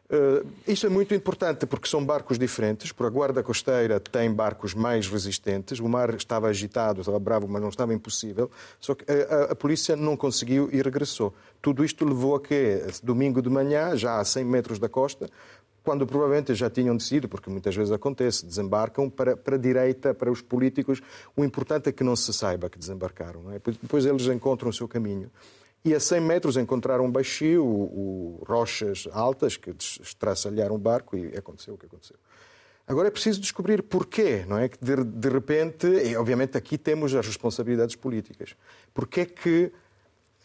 Uh, isso é muito importante porque são barcos diferentes. Por a guarda costeira tem barcos mais resistentes. O mar estava agitado, estava bravo, mas não estava impossível. Só que a, a, a polícia não conseguiu e regressou. Tudo isto levou a que, domingo de manhã, já a 100 metros da costa, quando provavelmente já tinham decidido, porque muitas vezes acontece, desembarcam para, para a direita, para os políticos. O importante é que não se saiba que desembarcaram. É? Depois eles encontram o seu caminho. E a 100 metros encontraram um baixio, o, o, rochas altas que estraçalharam o barco e aconteceu o que aconteceu. Agora é preciso descobrir porquê, não é? Que de, de repente, e obviamente aqui temos as responsabilidades políticas. Porquê é que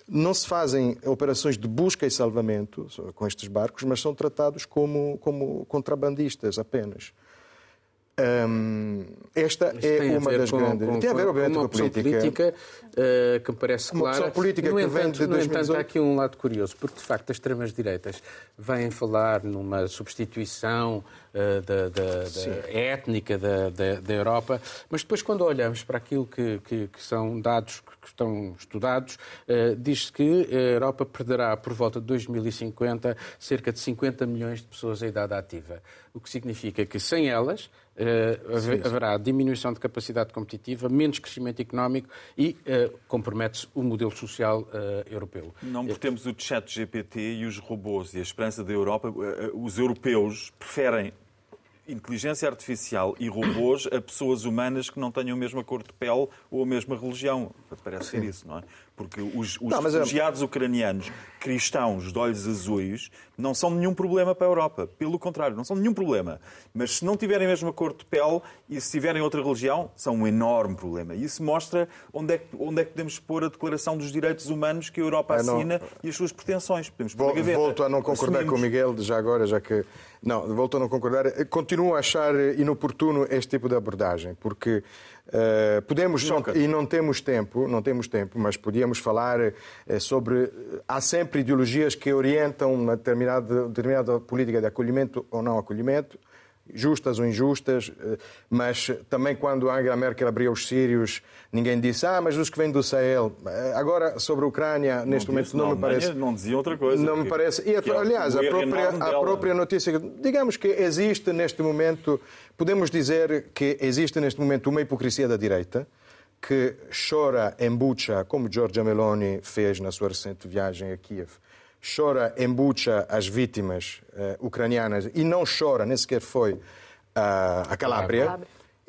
não se fazem operações de busca e salvamento com estes barcos, mas são tratados como, como contrabandistas apenas? Esta é uma das com, grandes. Com, tem a ver, obviamente, com, a política. política uh, que me parece uma clara. política no que entanto, vem de no 2018. entanto, há aqui um lado curioso, porque de facto as extremas-direitas vêm falar numa substituição uh, da, da, da étnica da, da, da, Europa, mas depois, quando olhamos para aquilo que, que, que são dados que estão estudados, uh, diz-se que a Europa perderá por volta de 2050 cerca de 50 milhões de pessoas em idade ativa, o que significa que sem elas uh, haverá diminuição de capacidade competitiva, menos crescimento económico e uh, compromete-se o modelo social uh, europeu. Não porque temos o chat GPT e os robôs e a esperança da Europa, os europeus preferem inteligência artificial e robôs a pessoas humanas que não tenham a mesma cor de pele ou a mesma religião. Parece ser isso, não é? Porque os, os não, refugiados é... ucranianos cristãos de olhos azuis não são nenhum problema para a Europa. Pelo contrário, não são nenhum problema. Mas se não tiverem a mesma cor de pele e se tiverem outra religião, são um enorme problema. E isso mostra onde é que, onde é que podemos pôr a Declaração dos Direitos Humanos que a Europa assina não... e as suas pretensões. Podemos pôr Vol, Volto a não concordar Assumimos. com o Miguel, já agora, já que. Não, volto a não concordar. Continuo a achar inoportuno este tipo de abordagem, porque Uh, podemos e não temos tempo, não temos tempo, mas podíamos falar uh, sobre há sempre ideologias que orientam uma determinada, determinada política de acolhimento ou não acolhimento justas ou injustas, eh, mas também quando Angela Merkel abriu os sírios, ninguém disse, ah, mas os que vêm do Sahel. Eh, agora, sobre a Ucrânia, neste não momento, disse, não, não, me parece... Não dizia outra coisa. Não me parece... E, é aliás, a própria, a própria notícia... Digamos que existe neste momento... Podemos dizer que existe neste momento uma hipocrisia da direita, que chora em Bucha, como Giorgia Meloni fez na sua recente viagem a Kiev, chora em Bucha as vítimas uh, ucranianas e não chora, nem sequer foi uh, a Calábria.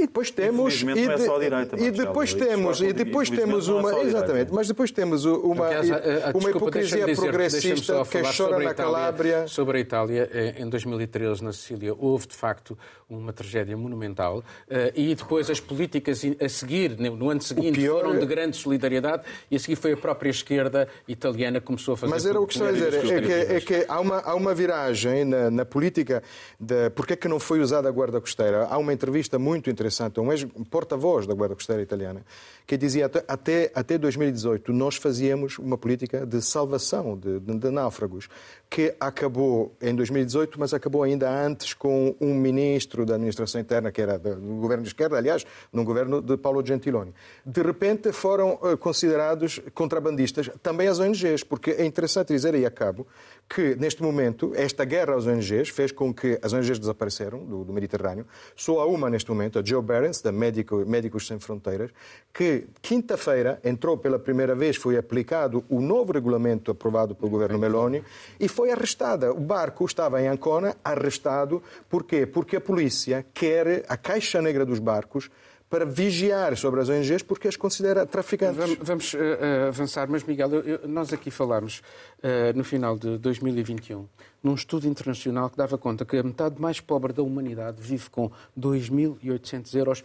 E depois temos e, de, é só a direita, e depois temos e depois temos uma é exatamente, mas depois temos uma Aliás, a, a, uma hipocrisia dizer, progressista que chora na Calábria. Sobre a Itália, eh, em 2013 na Sicília houve de facto uma tragédia monumental eh, e depois as políticas a seguir, no ano seguinte, pior... foram de grande solidariedade e a seguir foi a própria esquerda italiana que começou a fazer... Mas era o que estou a dizer, é que, é que há, uma, há uma viragem na, na política de porque é que não foi usada a guarda costeira. Há uma entrevista muito interessante a um ex-porta-voz da guarda costeira italiana que dizia até, até 2018 nós fazíamos uma política de salvação de, de, de náufragos que acabou em 2018, mas acabou ainda antes com um ministro da administração interna, que era do governo de esquerda, aliás, no governo de Paulo Gentiloni. De repente foram eh, considerados contrabandistas também as ONGs, porque é interessante dizer, e acabo, que neste momento esta guerra às ONGs fez com que as ONGs desapareceram do, do Mediterrâneo. Só há uma neste momento, a Joe Behrens, da Médico, Médicos Sem Fronteiras, que quinta-feira entrou pela primeira vez, foi aplicado o novo regulamento aprovado pelo governo Meloni e foi arrestada. O barco estava em Ancona, arrestado. Por quê? Porque a polícia quer a caixa negra dos barcos para vigiar sobre as ONGs porque as considera traficantes. Vamos, vamos uh, avançar, mas Miguel, eu, eu, nós aqui falámos uh, no final de 2021 num estudo internacional que dava conta que a metade mais pobre da humanidade vive com 2.800 euros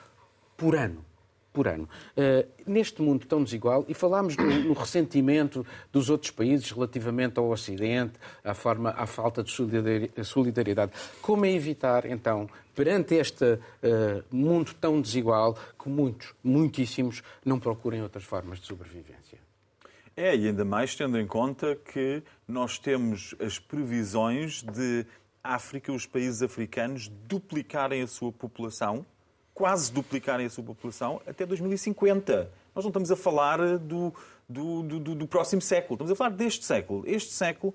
por ano por ano. Uh, neste mundo tão desigual, e falámos no, no, ressentimento dos outros países relativamente ao Ocidente, à, forma, à falta de solidariedade, como é evitar, então, perante este uh, mundo tão desigual, que muitos, muitíssimos, não procurem outras formas de sobrevivência? É, e ainda mais tendo em conta que nós temos as previsões de África, os países africanos, duplicarem a sua população quase duplicarem a sua população até 2050. Nós não estamos a falar do, do, do, do, próximo século, estamos a falar deste século. Este século,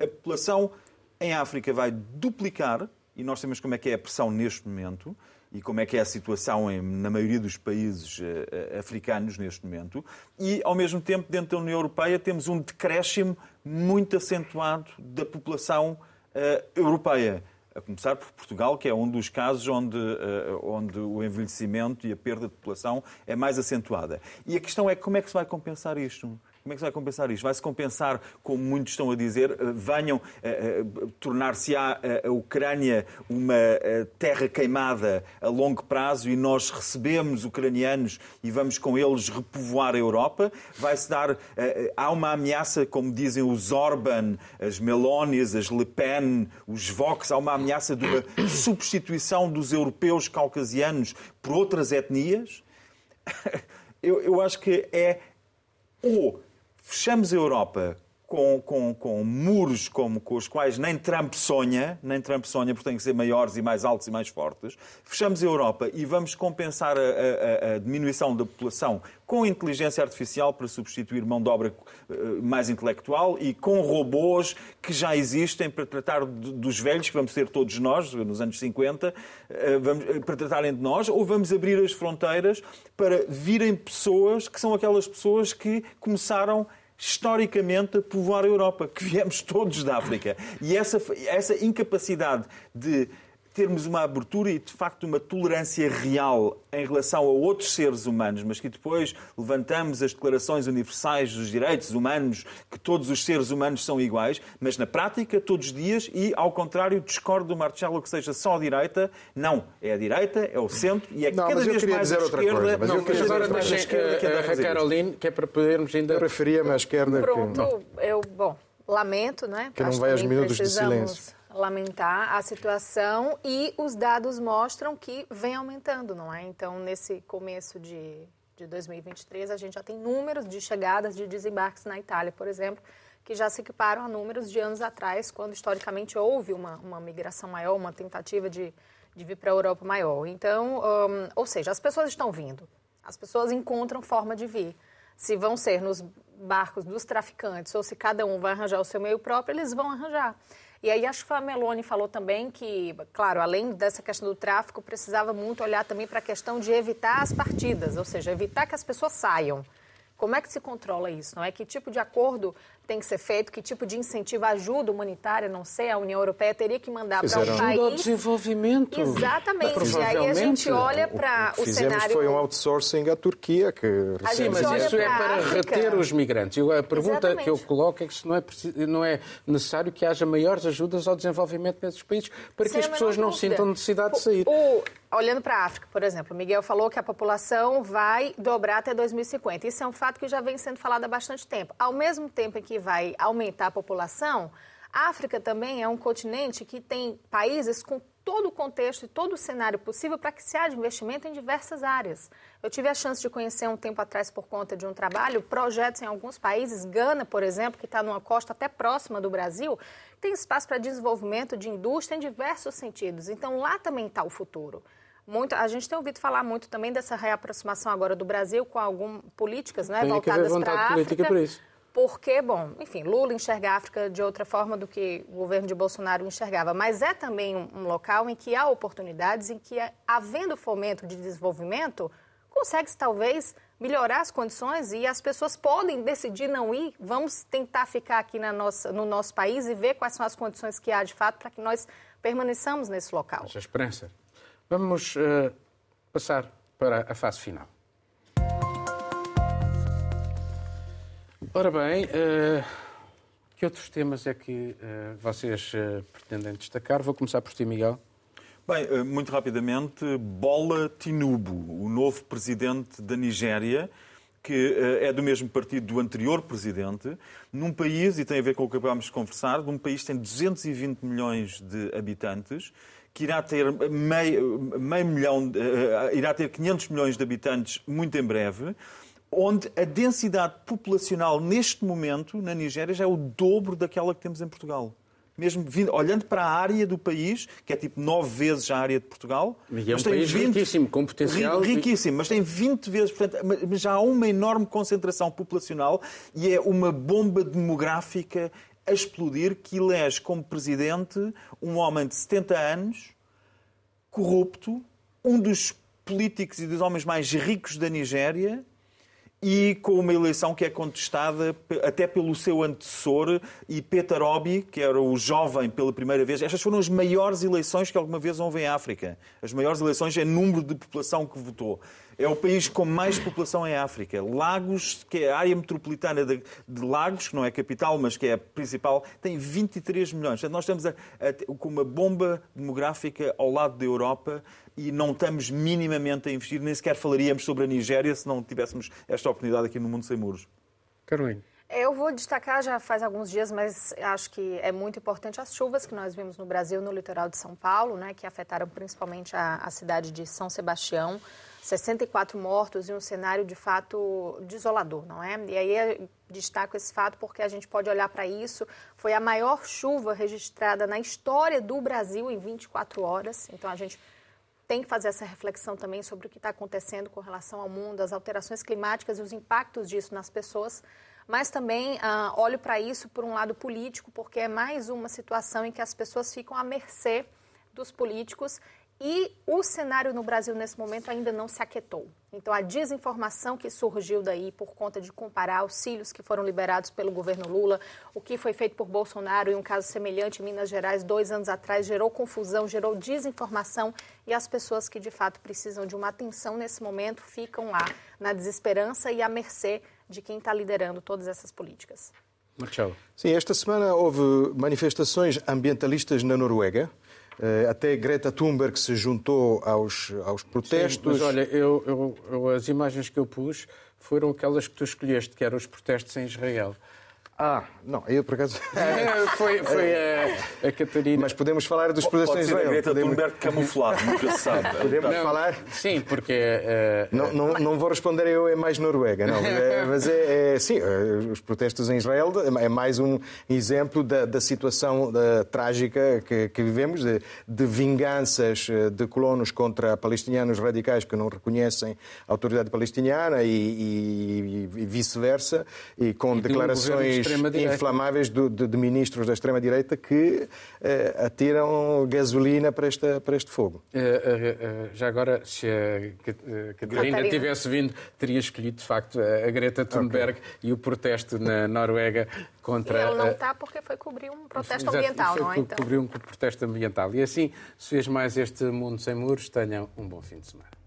a população em África vai duplicar, e nós sabemos como é que é a pressão neste momento, e como é que é a situação em, na maioria dos países uh, africanos neste momento, e ao mesmo tempo, dentro da União Europeia, temos um decréscimo muito acentuado da população uh, europeia a começar por Portugal, que é um dos casos onde, uh, onde o envelhecimento e a perda de população é mais acentuada. E a questão é como é que se vai compensar isto? Como é que se vai compensar isto? Vai-se compensar, como muitos estão a dizer, eh, venham uh, uh, tornar-se-á a Ucrânia uma terra queimada a longo prazo e nós recebemos ucranianos e vamos com eles repovoar a Europa? Vai-se dar. há uma ameaça, como dizem os Orban, as Melonias, as Le Pen, os Vox, há uma ameaça de uma substituição dos europeus caucasianos por outras etnias? [LAUGHS] eu, eu acho que é ou fechamos a Europa com, com, com muros como, com os quais nem Trump sonha, nem Trump sonha porque têm que ser maiores e mais altos e mais fortes. Fechamos a Europa e vamos compensar a, a, a diminuição da população com inteligência artificial para substituir mão de obra eh, mais intelectual e com robôs que já existem para tratar dos velhos, que vamos ter todos nós, nos anos 50, eh, eh, para tratarem de nós, ou vamos abrir as fronteiras para virem pessoas que são aquelas pessoas que começaram historicamente povoar a Europa, que viemos todos da África. E essa, essa incapacidade de termos uma abertura e, de facto, uma tolerância real em relação a outros seres humanos, mas que depois levantamos as declarações universais dos direitos humanos, que todos os seres humanos são iguais, mas na prática, todos os dias, e ao contrário, discordo do Marcelo que seja só a direita. Não, é a direita, é o centro e é não, cada vez mais a esquerda. Coisa, mas não, eu queria agora deixem a, a Caroline, que é para podermos ainda... Eu preferia-me à esquerda Pronto, que... eu, bom, lamento, não é? Que não vai aos minutos de silêncio lamentar a situação e os dados mostram que vem aumentando, não é? Então, nesse começo de, de 2023, a gente já tem números de chegadas de desembarques na Itália, por exemplo, que já se equiparam a números de anos atrás, quando historicamente houve uma, uma migração maior, uma tentativa de, de vir para a Europa maior. Então, um, ou seja, as pessoas estão vindo, as pessoas encontram forma de vir. Se vão ser nos barcos dos traficantes ou se cada um vai arranjar o seu meio próprio, eles vão arranjar. E aí acho que a Meloni falou também que, claro, além dessa questão do tráfico, precisava muito olhar também para a questão de evitar as partidas, ou seja, evitar que as pessoas saiam. Como é que se controla isso? Não é que tipo de acordo tem que ser feito, que tipo de incentivo, ajuda humanitária, não sei, a União Europeia teria que mandar para um país. Ajuda ao desenvolvimento. Exatamente. E aí a gente olha para o, o, o cenário. foi um outsourcing à Turquia que. Sim, mas isso é para reter os migrantes. A pergunta Exatamente. que eu coloco é que se não é, não é necessário que haja maiores ajudas ao desenvolvimento nesses países para Sem que as pessoas não sintam necessidade de sair. O, olhando para a África, por exemplo, o Miguel falou que a população vai dobrar até 2050. Isso é um fato que já vem sendo falado há bastante tempo. Ao mesmo tempo em que vai aumentar a população, a África também é um continente que tem países com todo o contexto e todo o cenário possível para que se haja investimento em diversas áreas. Eu tive a chance de conhecer um tempo atrás, por conta de um trabalho, projetos em alguns países, Gana, por exemplo, que está numa costa até próxima do Brasil, tem espaço para desenvolvimento de indústria em diversos sentidos. Então, lá também está o futuro. Muito, a gente tem ouvido falar muito também dessa reaproximação agora do Brasil com algumas políticas né, voltadas para a África. Por isso porque, bom, enfim, Lula enxerga a África de outra forma do que o governo de Bolsonaro enxergava, mas é também um, local em que há oportunidades, em que, havendo fomento de desenvolvimento, consegue-se talvez melhorar as condições e as pessoas podem decidir não ir. Vamos tentar ficar aqui na nossa, no nosso país e ver quais são as condições que há de fato para que nós permaneçamos nesse local. Essa esperança. Vamos uh, passar para a fase final. Ora bem, uh, que outros temas é que uh, vocês uh, pretendem destacar? Vou começar por ti, Miguel. Bem, muito rapidamente, Bola Tinubu, o novo presidente da Nigéria, que é do mesmo partido do anterior presidente, num país, e tem a ver com o que acabámos de conversar, num país que tem 220 milhões de habitantes, que irá ter meio, meio milhão, irá ter 500 milhões de habitantes muito em breve, onde a densidade populacional neste momento na Nigéria já é o dobro daquela que temos em Portugal. Mesmo vindo, olhando para a área do país, que é tipo nove vezes a área de Portugal. E é um país 20, riquíssimo, com potencial. Riquíssimo, mas tem 20 vezes, portanto, mas já há uma enorme concentração populacional e é uma bomba demográfica a explodir que elege como presidente um homem de 70 anos, corrupto, um dos políticos e dos homens mais ricos da Nigéria, e com uma eleição que é contestada até pelo seu antecessor e Peter Obi, que era o jovem pela primeira vez. Estas foram as maiores eleições que alguma vez houve em África. As maiores eleições em número de população que votou. É o país com mais população em África. Lagos, que é a área metropolitana de, Lagos, que não é capital, mas que é a principal, tem 23 milhões. Portanto, nós estamos a, a, com uma bomba demográfica ao lado da Europa e não estamos minimamente a investir, nem sequer falaríamos sobre a Nigéria se não tivéssemos esta oportunidade aqui no Mundo Sem Muros. Carolina. Eu vou destacar já faz alguns dias, mas acho que é muito importante as chuvas que nós vimos no Brasil, no litoral de São Paulo, né, que afetaram principalmente a, a cidade de São Sebastião. 64 mortos e um cenário de fato desolador, não é? E aí destaco esse fato porque a gente pode olhar para isso. Foi a maior chuva registrada na história do Brasil em 24 horas. Então a gente tem que fazer essa reflexão também sobre o que está acontecendo com relação ao mundo, as alterações climáticas e os impactos disso nas pessoas. Mas também ah, olho para isso por um lado político, porque é mais uma situação em que as pessoas ficam à mercê dos políticos e o cenário no Brasil nesse momento ainda não se aquietou. Então, a desinformação que surgiu daí por conta de comparar auxílios que foram liberados pelo governo Lula, o que foi feito por Bolsonaro em um caso semelhante em Minas Gerais dois anos atrás, gerou confusão, gerou desinformação e as pessoas que de fato precisam de uma atenção nesse momento ficam lá na desesperança e à mercê de quem está liderando todas essas políticas. Marcelo. Sim, esta semana houve manifestações ambientalistas na Noruega. Eh, até Greta Thunberg se juntou aos, aos protestos. Sim, mas olha, eu, eu, eu, as imagens que eu pus foram aquelas que tu escolheste, que eram os protestos em Israel. Ah, não, eu por acaso. [LAUGHS] É, foi foi a, a, Catarina. Mas podemos falar dos projetos em Israel. Greta podemos... Thunberg camuflado, nunca se sabe. [LAUGHS] Podemos não, falar? Sim, porque. Uh, não, não, não vou responder eu, é mais Noruega, não. É, [LAUGHS] mas é, é, sim, os protestos em Israel é mais um exemplo da, da situação da, trágica que, que vivemos, de, de, vinganças de colonos contra palestinianos radicais que não reconhecem a autoridade palestiniana e, e, e vice-versa, e com e declarações inflamáveis de, de, de, ministros da extrema-direita que uh, atiram gasolina para, esta, para este fogo. Uh, uh, já agora, se a Catarina tivesse vindo, teria escolhido, de facto, a Greta Thunberg okay. e o protesto na Noruega contra... E ele não está porque foi cobrir um protesto Exato, ambiental, foi não é? Então? cobrir um protesto ambiental. E assim se fez mais este Mundo Sem Muros. Tenham um bom fim de semana.